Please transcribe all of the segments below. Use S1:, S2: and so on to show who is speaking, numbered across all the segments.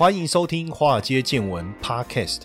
S1: 欢迎收听《华尔街见闻》Podcast。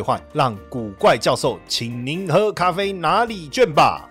S1: 换让古怪教授请您喝咖啡拿礼券吧。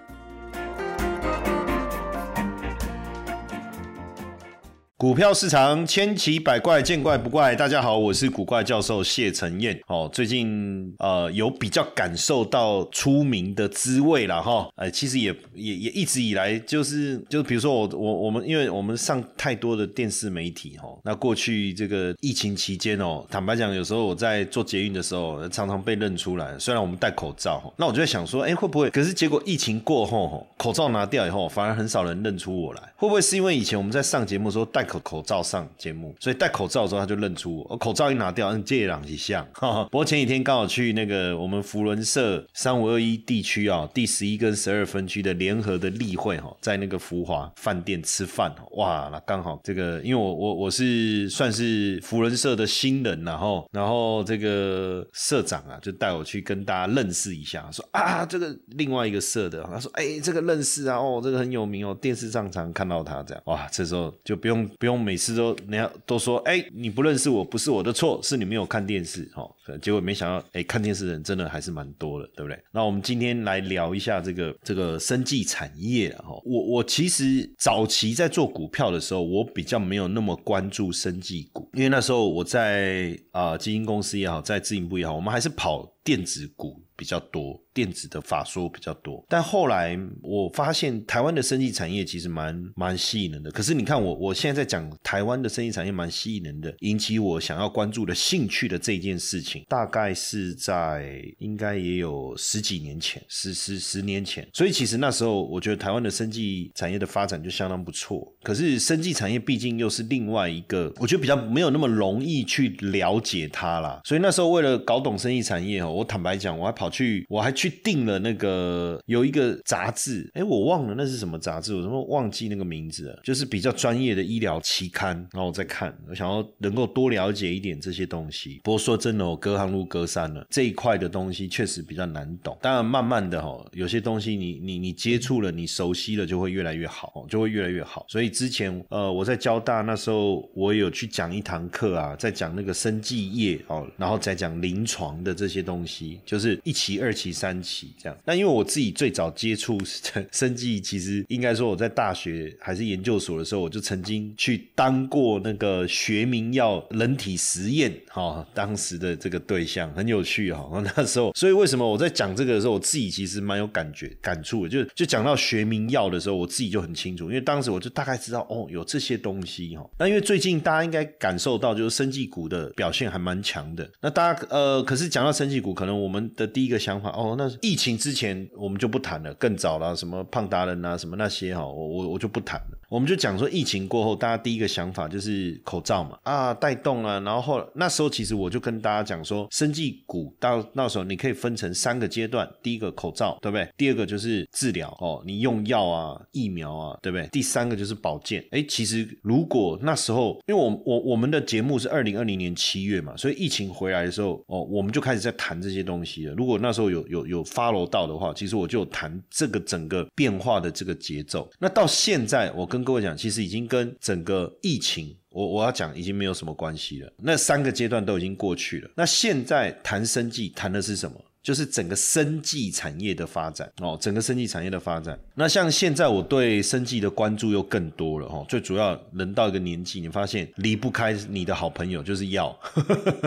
S1: 股票市场千奇百怪，见怪不怪。大家好，我是古怪教授谢承彦。哦，最近呃有比较感受到出名的滋味了哈。哎，其实也也也一直以来就是就比如说我我我们因为我们上太多的电视媒体哈。那过去这个疫情期间哦，坦白讲，有时候我在做捷运的时候，常常被认出来。虽然我们戴口罩，那我就在想说，哎，会不会？可是结果疫情过后，口罩拿掉以后，反而很少人认出我来。会不会是因为以前我们在上节目的时候戴？口口罩上节目，所以戴口罩的时候他就认出我。我口罩一拿掉，嗯，借朗一像。不过前几天刚好去那个我们福伦社三五二一地区啊，第十一跟十二分区的联合的例会哈，在那个福华饭店吃饭。哇，那刚好这个，因为我我我是算是福伦社的新人，然后然后这个社长啊，就带我去跟大家认识一下，说啊，这个另外一个社的，他说哎，这个认识啊，哦，这个很有名哦，电视上常看到他这样。哇，这时候就不用。不用每次都人家都说，哎，你不认识我不是我的错，是你没有看电视，哈。结果没想到，哎，看电视的人真的还是蛮多的，对不对？那我们今天来聊一下这个这个生技产业，哈。我我其实早期在做股票的时候，我比较没有那么关注生技股，因为那时候我在啊基金公司也好，在自营部也好，我们还是跑电子股。比较多电子的法说比较多，但后来我发现台湾的生技产业其实蛮蛮吸引人的。可是你看我我现在在讲台湾的生技产业蛮吸引人的，引起我想要关注的兴趣的这件事情，大概是在应该也有十几年前，十十十年前。所以其实那时候我觉得台湾的生技产业的发展就相当不错。可是生技产业毕竟又是另外一个，我觉得比较没有那么容易去了解它啦。所以那时候为了搞懂生技产业哦，我坦白讲，我还跑。去，我还去订了那个有一个杂志，哎，我忘了那是什么杂志，我怎么忘记那个名字了？就是比较专业的医疗期刊，然后我再看，我想要能够多了解一点这些东西。不过说真的，我隔行如隔山了，这一块的东西确实比较难懂。当然，慢慢的哈，有些东西你你你接触了，你熟悉了，就会越来越好，就会越来越好。所以之前呃，我在交大那时候，我有去讲一堂课啊，在讲那个生技业哦，然后再讲临床的这些东西，就是一。期、二期、三期这样。那因为我自己最早接触生技，其实应该说我在大学还是研究所的时候，我就曾经去当过那个学名药人体实验哈，当时的这个对象很有趣哈。那时候，所以为什么我在讲这个的时候，我自己其实蛮有感觉、感触的。就就讲到学名药的时候，我自己就很清楚，因为当时我就大概知道哦，有这些东西哈。那因为最近大家应该感受到，就是生技股的表现还蛮强的。那大家呃，可是讲到生技股，可能我们的第一一个想法哦，那疫情之前我们就不谈了，更早了，什么胖达人啊，什么那些哈，我我我就不谈了。我们就讲说，疫情过后，大家第一个想法就是口罩嘛，啊，带动啊，然后后那时候其实我就跟大家讲说，生技股到那时候你可以分成三个阶段，第一个口罩，对不对？第二个就是治疗哦，你用药啊、疫苗啊，对不对？第三个就是保健。哎，其实如果那时候，因为我我我们的节目是二零二零年七月嘛，所以疫情回来的时候，哦，我们就开始在谈这些东西了。如果那时候有有有 follow 到的话，其实我就谈这个整个变化的这个节奏。那到现在，我跟跟各位讲，其实已经跟整个疫情，我我要讲已经没有什么关系了。那三个阶段都已经过去了。那现在谈生计，谈的是什么？就是整个生计产业的发展哦，整个生计产业的发展。那像现在我对生计的关注又更多了哈。最主要人到一个年纪，你发现离不开你的好朋友就是药，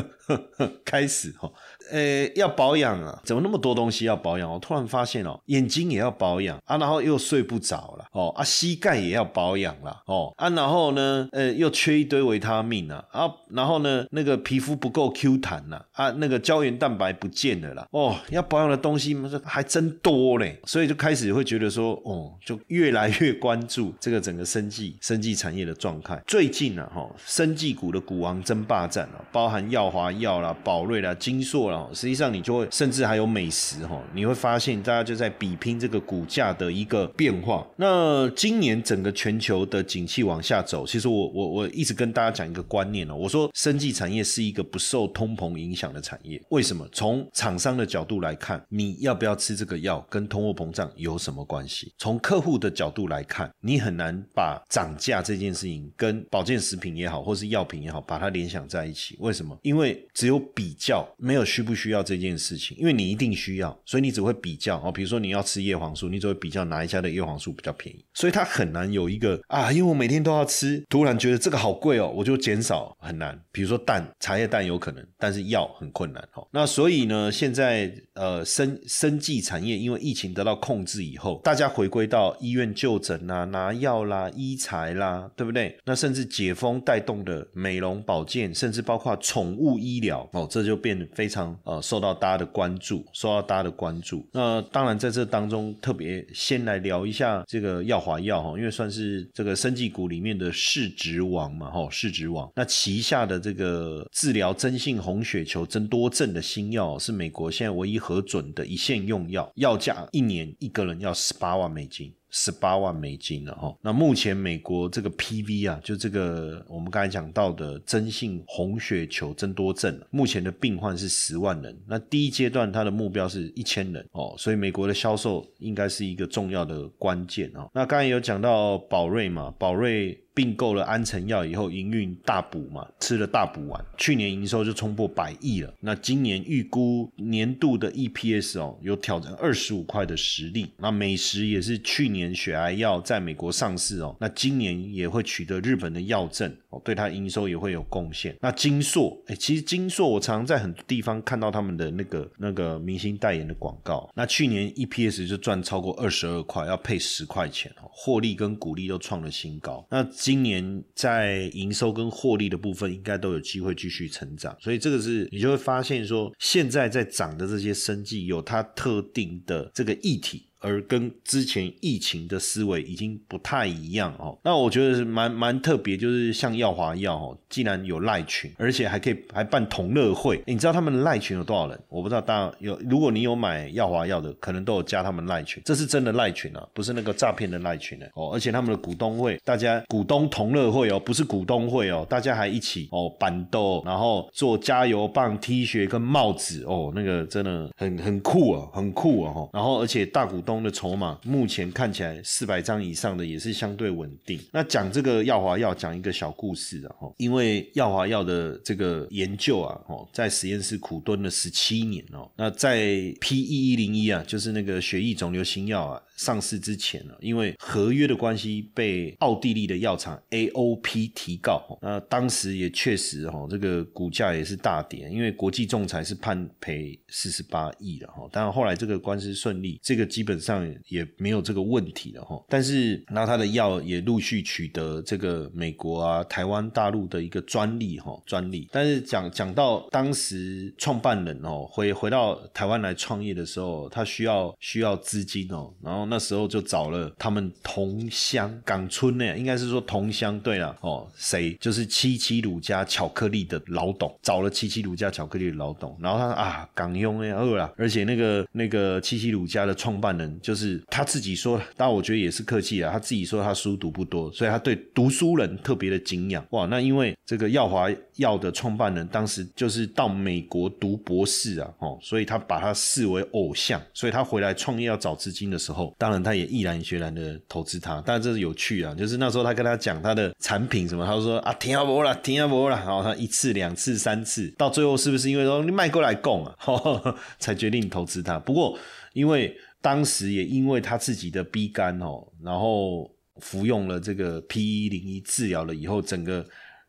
S1: 开始哈。呃，要保养啊，怎么那么多东西要保养？我突然发现哦，眼睛也要保养啊，然后又睡不着了哦啊，膝盖也要保养了哦啊，然后呢，呃，又缺一堆维他命啊啊，然后呢，那个皮肤不够 Q 弹了啊，那个胶原蛋白不见了啦哦，要保养的东西还真多嘞，所以就开始会觉得说，哦，就越来越关注这个整个生计生计产业的状态。最近呢，哈，生计股的股王争霸战啊，包含耀华药啦、宝瑞啦、金硕啦，实际上你就会甚至还有美食哈，你会发现大家就在比拼这个股价的一个变化。那今年整个全球的景气往下走，其实我我我一直跟大家讲一个观念哦，我说生技产业是一个不受通膨影响的产业。为什么？从厂商的角度来看，你要不要吃这个药，跟通货膨胀有什么关系？从客户的角度来看，你很难把涨价这件事情跟保健食品也好，或是药品也好，把它联想在一起。为什么？因为只有比较，没有需不需要这件事情。因为你一定需要，所以你只会比较哦。比如说你要吃叶黄素，你只会比较哪一家的叶黄素比较便宜。所以它很难有一个啊，因为我每天都要吃，突然觉得这个好贵哦，我就减少，很难。比如说蛋，茶叶蛋有可能，但是药很困难哦。那所以呢，现在呃生生计产业因为疫情得到控制以后，大家回归到医院就诊啦、拿药啦、医材啦，对不对？那甚至解封带动的美容保健，甚至包括宠物医疗哦，这就变得非常呃受到大家的关注，受到大家的关注。那当然在这当中，特别先来聊一下这个药华药哈，因为算是这个生技股里面的市值王嘛哈，市值王。那旗下的这个治疗真性红血球增多症的新药，是美国现在唯一核准的一线用药，药价一年一个人要十八万美金。十八万美金了哈，那目前美国这个 PV 啊，就这个我们刚才讲到的真性红血球增多症，目前的病患是十万人，那第一阶段它的目标是一千人哦，所以美国的销售应该是一个重要的关键哦。那刚才有讲到宝瑞嘛，宝瑞。并购了安诚药以后，营运大补嘛，吃了大补丸，去年营收就冲破百亿了。那今年预估年度的 EPS 哦，有挑战二十五块的实力。那美食也是去年血癌药在美国上市哦，那今年也会取得日本的药证哦，对它营收也会有贡献。那金硕，哎，其实金硕我常常在很多地方看到他们的那个那个明星代言的广告。那去年 EPS 就赚超过二十二块，要配十块钱哦，获利跟股利都创了新高。那今年在营收跟获利的部分，应该都有机会继续成长，所以这个是你就会发现说，现在在涨的这些生计有它特定的这个议题。而跟之前疫情的思维已经不太一样哦。那我觉得是蛮蛮特别，就是像耀华药哦，既然有赖群，而且还可以还办同乐会。你知道他们赖群有多少人？我不知道，大家有如果你有买耀华药的，可能都有加他们赖群。这是真的赖群啊，不是那个诈骗的赖群呢哦。而且他们的股东会，大家股东同乐会哦，不是股东会哦，大家还一起哦板豆，然后做加油棒、T 恤跟帽子哦，那个真的很很酷啊，很酷啊哈。然后而且大股东。的筹码目前看起来四百张以上的也是相对稳定。那讲这个耀华药，讲一个小故事啊，因为耀华药的这个研究啊，哦，在实验室苦蹲了十七年哦。那在 P E 一零一啊，就是那个血液肿瘤新药啊。上市之前呢，因为合约的关系被奥地利的药厂 AOP 提告，那当时也确实哈，这个股价也是大跌，因为国际仲裁是判赔四十八亿了哈，但后来这个官司顺利，这个基本上也没有这个问题了哈。但是那他的药也陆续取得这个美国啊、台湾、大陆的一个专利哈，专利。但是讲讲到当时创办人哦，回回到台湾来创业的时候，他需要需要资金哦，然后。那时候就找了他们同乡港村呢，应该是说同乡。对了，哦，谁就是七七乳加巧克力的老董，找了七七乳加巧克力的老董，然后他啊，港佣哎饿了，而且那个那个七七乳加的创办人就是他自己说，但我觉得也是客气啊，他自己说他书读不多，所以他对读书人特别的敬仰。哇，那因为这个耀华耀的创办人当时就是到美国读博士啊，哦，所以他把他视为偶像，所以他回来创业要找资金的时候。当然，他也毅然决然的投资他，但这是有趣啊，就是那时候他跟他讲他的产品什么，他说啊，停下不了，停下不了，然后他一次、两次、三次，到最后是不是因为说你卖过来供啊，才决定投资他？不过因为当时也因为他自己的逼肝哦，然后服用了这个 P 一零一治疗了以后，整个。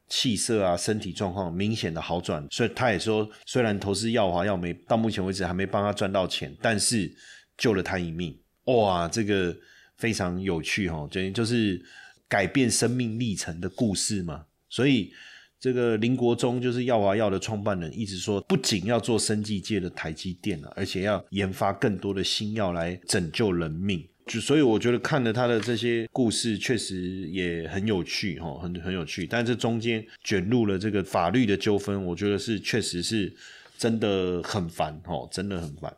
S1: 气色啊、身体状况明显的好转。所以他也说，虽然投资耀华药没到目前为止还没帮他赚到钱，但是救了他一命。哇，这个非常有趣哈，等于就是改变生命历程的故事嘛。所以这个林国忠就是药华药的创办人，一直说不仅要做生技界的台积电了，而且要研发更多的新药来拯救人命。就所以我觉得看了他的这些故事，确实也很有趣哈，很很有趣。但这中间卷入了这个法律的纠纷，我觉得是确实是真的很烦哈，真的很烦。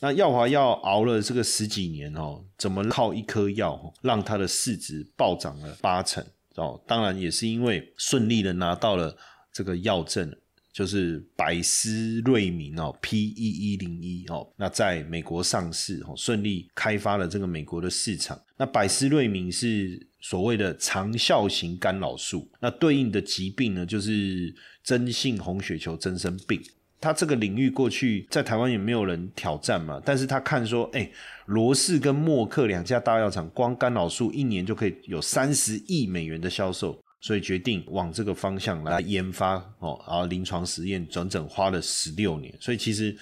S1: 那耀华药熬了这个十几年哦，怎么靠一颗药让它的市值暴涨了八成哦？当然也是因为顺利的拿到了这个药证。就是百思瑞明哦，P 一一零一哦，那在美国上市哦，顺利开发了这个美国的市场。那百思瑞明是所谓的长效型干扰素，那对应的疾病呢，就是真性红血球增生病。他这个领域过去在台湾也没有人挑战嘛，但是他看说，哎，罗氏跟默克两家大药厂，光干扰素一年就可以有三十亿美元的销售。所以决定往这个方向来研发哦，然后临床实验整整花了十六年，所以其实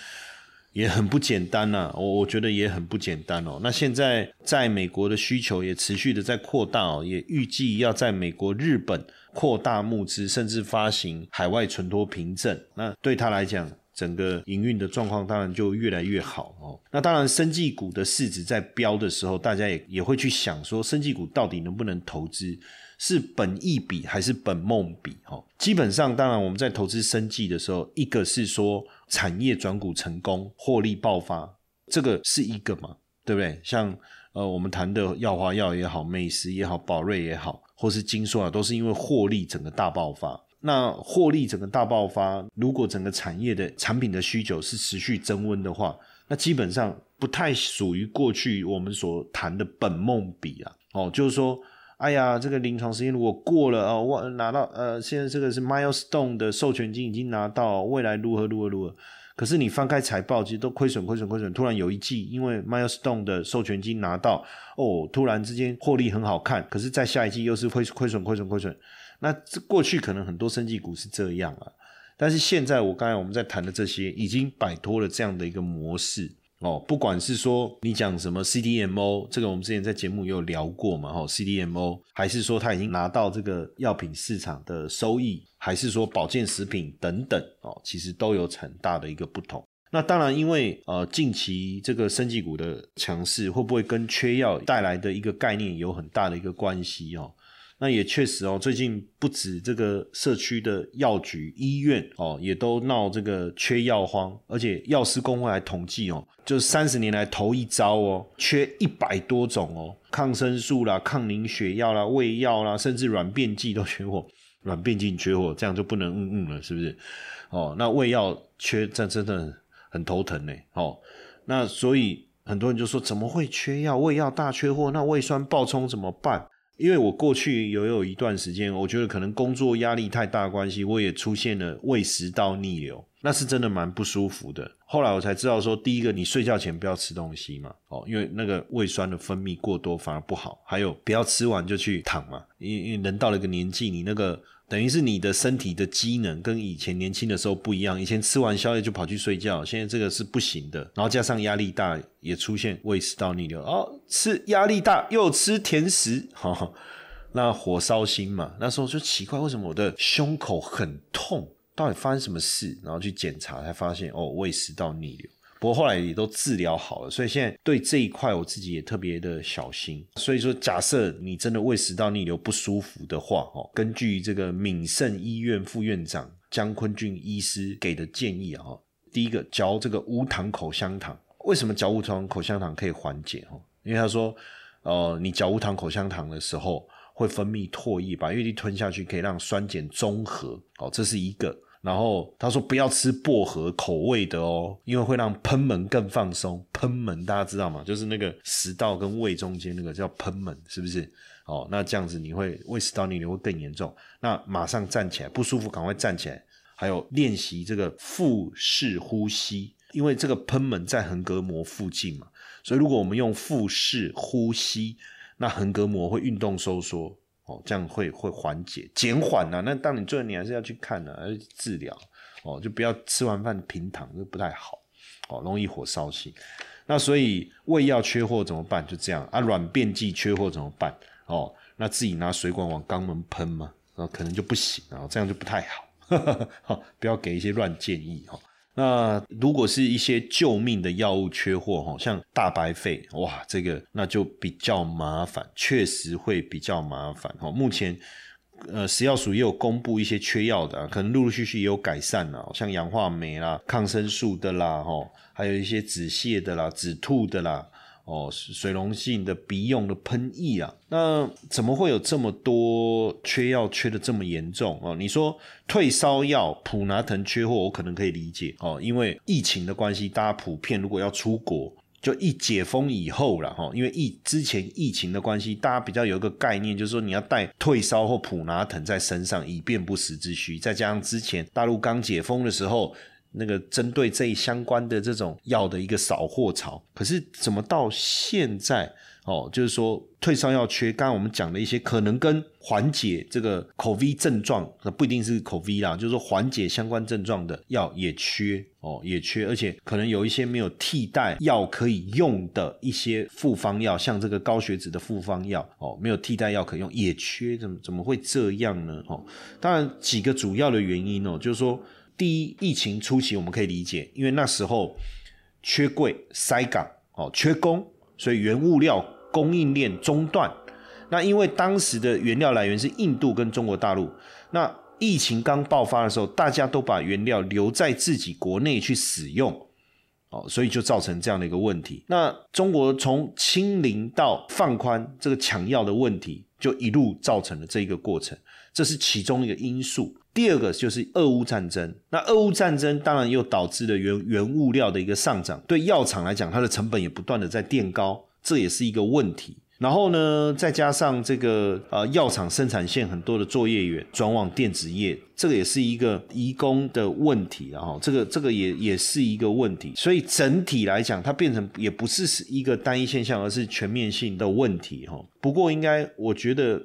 S1: 也很不简单呐。我我觉得也很不简单哦。那现在在美国的需求也持续的在扩大哦，也预计要在美国、日本扩大募资，甚至发行海外存托凭证。那对他来讲，整个营运的状况当然就越来越好哦。那当然，生技股的市值在飙的时候，大家也也会去想说，生技股到底能不能投资？是本意比还是本梦比？哦，基本上，当然我们在投资生计的时候，一个是说产业转股成功，获利爆发，这个是一个嘛，对不对？像呃，我们谈的药华药也好，美食也好，宝瑞也好，或是金硕啊，都是因为获利整个大爆发。那获利整个大爆发，如果整个产业的产品的需求是持续增温的话，那基本上不太属于过去我们所谈的本梦比啊。哦，就是说。哎呀，这个临床实验如果过了哦，我拿到呃，现在这个是 milestone 的授权金已经拿到，未来如何如何如何？可是你翻开财报，其实都亏损亏损亏损。突然有一季，因为 milestone 的授权金拿到，哦，突然之间获利很好看，可是在下一季又是亏亏损亏损亏损。那这过去可能很多生技股是这样啊，但是现在我刚才我们在谈的这些，已经摆脱了这样的一个模式。哦，不管是说你讲什么 CDMO，这个我们之前在节目也有聊过嘛，哈，CDMO，还是说他已经拿到这个药品市场的收益，还是说保健食品等等，哦，其实都有很大的一个不同。那当然，因为呃近期这个生技股的强势，会不会跟缺药带来的一个概念有很大的一个关系哦？那也确实哦，最近不止这个社区的药局、医院哦，也都闹这个缺药荒，而且药师工会还统计哦，就是三十年来头一招哦，缺一百多种哦，抗生素啦、抗凝血药啦、胃药啦，甚至软便剂都缺货，软便剂缺货，这样就不能嗯嗯了，是不是？哦，那胃药缺，这真的很头疼呢。哦，那所以很多人就说，怎么会缺药？胃药大缺货，那胃酸暴冲怎么办？因为我过去有有一段时间，我觉得可能工作压力太大关系，我也出现了胃食道逆流，那是真的蛮不舒服的。后来我才知道说，第一个你睡觉前不要吃东西嘛，哦，因为那个胃酸的分泌过多反而不好。还有不要吃完就去躺嘛，因因为人到了一个年纪，你那个。等于是你的身体的机能跟以前年轻的时候不一样，以前吃完宵夜就跑去睡觉，现在这个是不行的。然后加上压力大，也出现胃食道逆流哦，吃压力大又吃甜食，哈，那火烧心嘛。那时候就奇怪，为什么我的胸口很痛？到底发生什么事？然后去检查才发现，哦，胃食道逆流。不过后来也都治疗好了，所以现在对这一块我自己也特别的小心。所以说，假设你真的胃食道逆流不舒服的话，哦，根据这个敏盛医院副院长江坤俊医师给的建议啊，第一个嚼这个无糖口香糖。为什么嚼无糖口香糖可以缓解？哦，因为他说，呃，你嚼无糖口香糖的时候会分泌唾液，把液体吞下去，可以让酸碱中和。哦，这是一个。然后他说不要吃薄荷口味的哦，因为会让喷门更放松。喷门大家知道吗？就是那个食道跟胃中间那个叫喷门，是不是？哦，那这样子你会胃食道逆流会更严重。那马上站起来，不舒服赶快站起来。还有练习这个腹式呼吸，因为这个喷门在横膈膜附近嘛，所以如果我们用腹式呼吸，那横膈膜会运动收缩。哦，这样会会缓解减缓呐。那当你做，你还是要去看呢，要治疗哦，就不要吃完饭平躺，这不太好哦，容易火烧心。那所以胃药缺货怎么办？就这样啊，软便剂缺货怎么办？哦，那自己拿水管往肛门喷嘛，然后可能就不行啊，这样就不太好。好，不要给一些乱建议哈。那如果是一些救命的药物缺货哈，像大白肺，哇，这个那就比较麻烦，确实会比较麻烦哈。目前呃，食药署也有公布一些缺药的，可能陆陆续续也有改善了，像氧化酶啦、抗生素的啦，哈，还有一些止泻的啦、止吐的啦。哦，水溶性的鼻用的喷液啊，那怎么会有这么多缺药缺的这么严重哦？你说退烧药普拿疼缺货，我可能可以理解哦，因为疫情的关系，大家普遍如果要出国，就一解封以后了哈，因为疫之前疫情的关系，大家比较有一个概念，就是说你要带退烧或普拿疼在身上，以便不时之需。再加上之前大陆刚解封的时候。那个针对这一相关的这种药的一个扫货潮，可是怎么到现在哦，就是说退烧药缺，刚刚我们讲的一些可能跟缓解这个口 V 症状，那不一定是口 V 啦，就是说缓解相关症状的药也缺哦，也缺，而且可能有一些没有替代药可以用的一些复方药，像这个高血脂的复方药哦，没有替代药可用也缺，怎么怎么会这样呢？哦，当然几个主要的原因哦，就是说。第一，疫情初期我们可以理解，因为那时候缺柜、塞港哦，缺工，所以原物料供应链中断。那因为当时的原料来源是印度跟中国大陆，那疫情刚爆发的时候，大家都把原料留在自己国内去使用，哦，所以就造成这样的一个问题。那中国从清零到放宽这个抢药的问题，就一路造成了这一个过程，这是其中一个因素。第二个就是俄乌战争，那俄乌战争当然又导致了原原物料的一个上涨，对药厂来讲，它的成本也不断的在垫高，这也是一个问题。然后呢，再加上这个呃药厂生产线很多的作业员转往电子业，这个也是一个移工的问题，然后这个这个也也是一个问题。所以整体来讲，它变成也不是是一个单一现象，而是全面性的问题哈。不过应该我觉得。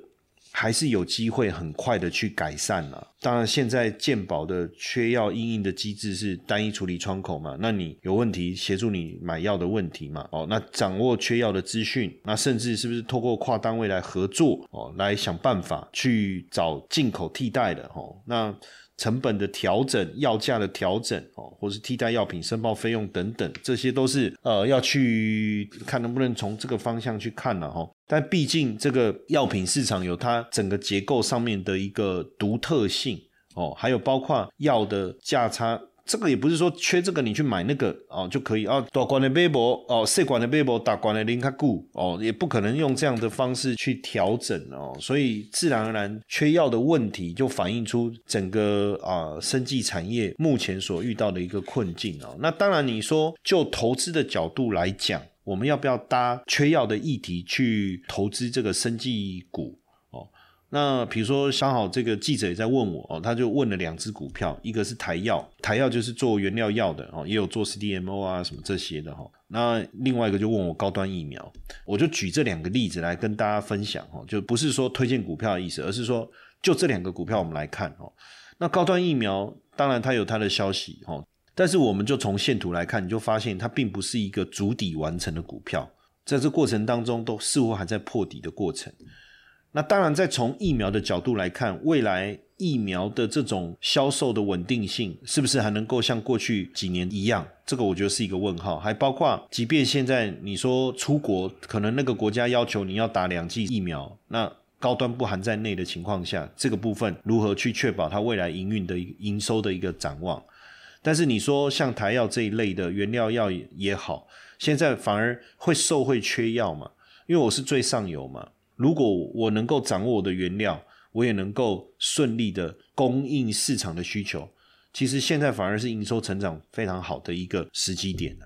S1: 还是有机会很快的去改善了。当然，现在健保的缺药应应的机制是单一处理窗口嘛？那你有问题协助你买药的问题嘛？哦，那掌握缺药的资讯，那甚至是不是透过跨单位来合作哦，来想办法去找进口替代的哦？那。成本的调整、药价的调整哦，或是替代药品申报费用等等，这些都是呃要去看能不能从这个方向去看了哈。但毕竟这个药品市场有它整个结构上面的一个独特性哦，还有包括药的价差。这个也不是说缺这个你去买那个哦就可以啊，大管的杯博哦，细管的杯博，大管的零卡固哦，也不可能用这样的方式去调整哦，所以自然而然缺药的问题就反映出整个啊生技产业目前所遇到的一个困境哦。那当然你说就投资的角度来讲，我们要不要搭缺药的议题去投资这个生技股？那比如说，刚好这个记者也在问我哦，他就问了两只股票，一个是台药，台药就是做原料药的哦，也有做 CDMO 啊什么这些的哈。那另外一个就问我高端疫苗，我就举这两个例子来跟大家分享哦，就不是说推荐股票的意思，而是说就这两个股票我们来看哦。那高端疫苗当然它有它的消息哦，但是我们就从线图来看，你就发现它并不是一个足底完成的股票，在这过程当中都似乎还在破底的过程。那当然，再从疫苗的角度来看，未来疫苗的这种销售的稳定性，是不是还能够像过去几年一样？这个我觉得是一个问号。还包括，即便现在你说出国，可能那个国家要求你要打两剂疫苗，那高端不含在内的情况下，这个部分如何去确保它未来营运的营收的一个展望？但是你说像台药这一类的原料药也好，现在反而会受会缺药嘛？因为我是最上游嘛。如果我能够掌握我的原料，我也能够顺利的供应市场的需求，其实现在反而是营收成长非常好的一个时机点了。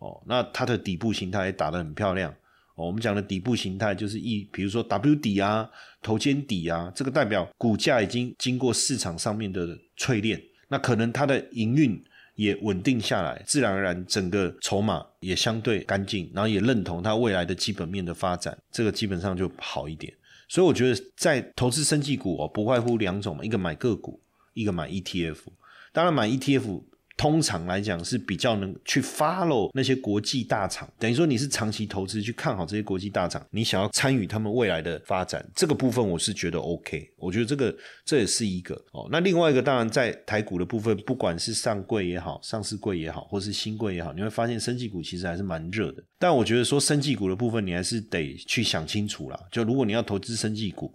S1: 哦，那它的底部形态也打得很漂亮。哦，我们讲的底部形态就是一，比如说 W 底啊、头肩底啊，这个代表股价已经经过市场上面的淬炼，那可能它的营运。也稳定下来，自然而然整个筹码也相对干净，然后也认同它未来的基本面的发展，这个基本上就好一点。所以我觉得在投资生技股哦，不外乎两种嘛，一个买个股，一个买 ETF。当然买 ETF。通常来讲是比较能去 follow 那些国际大厂，等于说你是长期投资去看好这些国际大厂，你想要参与他们未来的发展，这个部分我是觉得 OK，我觉得这个这也是一个哦。那另外一个当然在台股的部分，不管是上柜也好，上市柜也好，或是新柜也好，你会发现生技股其实还是蛮热的。但我觉得说生技股的部分，你还是得去想清楚啦。就如果你要投资生技股，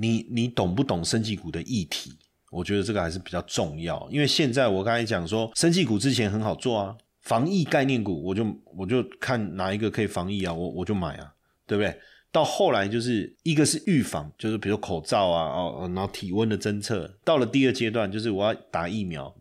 S1: 你你懂不懂生技股的议题？我觉得这个还是比较重要，因为现在我刚才讲说，生技股之前很好做啊，防疫概念股，我就我就看哪一个可以防疫啊，我我就买啊，对不对？到后来就是一个是预防，就是比如口罩啊，哦，然后体温的侦测，到了第二阶段就是我要打疫苗，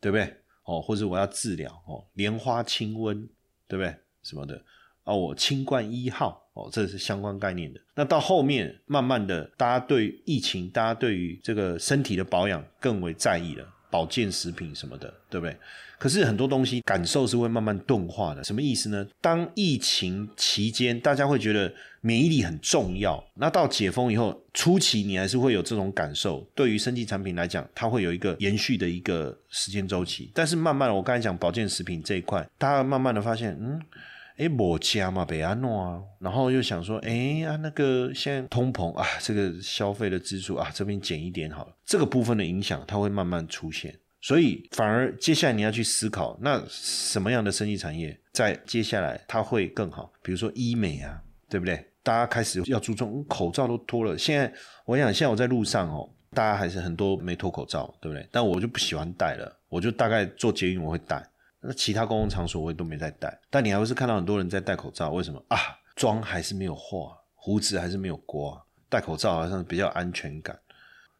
S1: 对不对？哦，或者我要治疗哦，莲花清瘟，对不对？什么的。哦，我清冠一号哦，这是相关概念的。那到后面，慢慢的，大家对疫情，大家对于这个身体的保养更为在意了，保健食品什么的，对不对？可是很多东西感受是会慢慢钝化的。什么意思呢？当疫情期间，大家会觉得免疫力很重要。那到解封以后，初期你还是会有这种感受。对于生技产品来讲，它会有一个延续的一个时间周期。但是慢慢的，我刚才讲保健食品这一块，大家慢慢的发现，嗯。哎，我加嘛，北安诺啊，然后又想说，哎啊，那个现在通膨啊，这个消费的支出啊，这边减一点好了，这个部分的影响它会慢慢出现，所以反而接下来你要去思考，那什么样的生意产业在接下来它会更好？比如说医美啊，对不对？大家开始要注重口罩都脱了，现在我想现在我在路上哦，大家还是很多没脱口罩，对不对？但我就不喜欢戴了，我就大概做捷运我会戴。那其他公共场所我也都没在戴，但你还会是看到很多人在戴口罩，为什么啊？妆还是没有化，胡子还是没有刮，戴口罩好像比较安全感。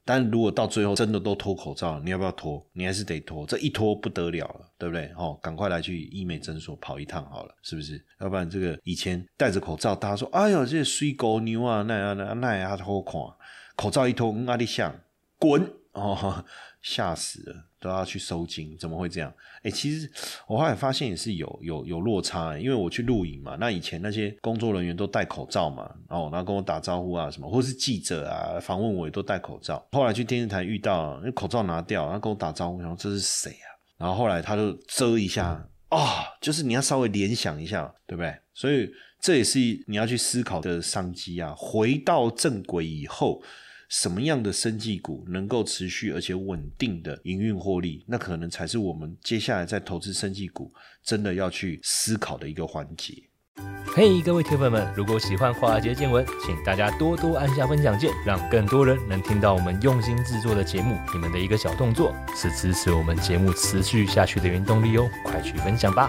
S1: 但如果到最后真的都脱口罩，你要不要脱？你还是得脱，这一脱不得了了，对不对？哦，赶快来去医美诊所跑一趟好了，是不是？要不然这个以前戴着口罩，大家说，哎呦，这水狗牛啊，那样那那样好看，口罩一脱，哪里像滚哦，吓死了。都要去收金，怎么会这样？哎，其实我后来发现也是有有有落差，因为我去录影嘛，那以前那些工作人员都戴口罩嘛，哦，然后跟我打招呼啊什么，或是记者啊访问我也都戴口罩。后来去电视台遇到，那口罩拿掉，然后跟我打招呼，然后这是谁啊？然后后来他就遮一下，啊，就是你要稍微联想一下，对不对？所以这也是你要去思考的商机啊。回到正轨以后。什么样的生技股能够持续而且稳定的营运获利，那可能才是我们接下来在投资生技股真的要去思考的一个环节。
S2: 嘿，各位铁粉们，如果喜欢华尔街见闻，请大家多多按下分享键，让更多人能听到我们用心制作的节目。你们的一个小动作，是支持我们节目持续下去的原动力哦，快去分享吧！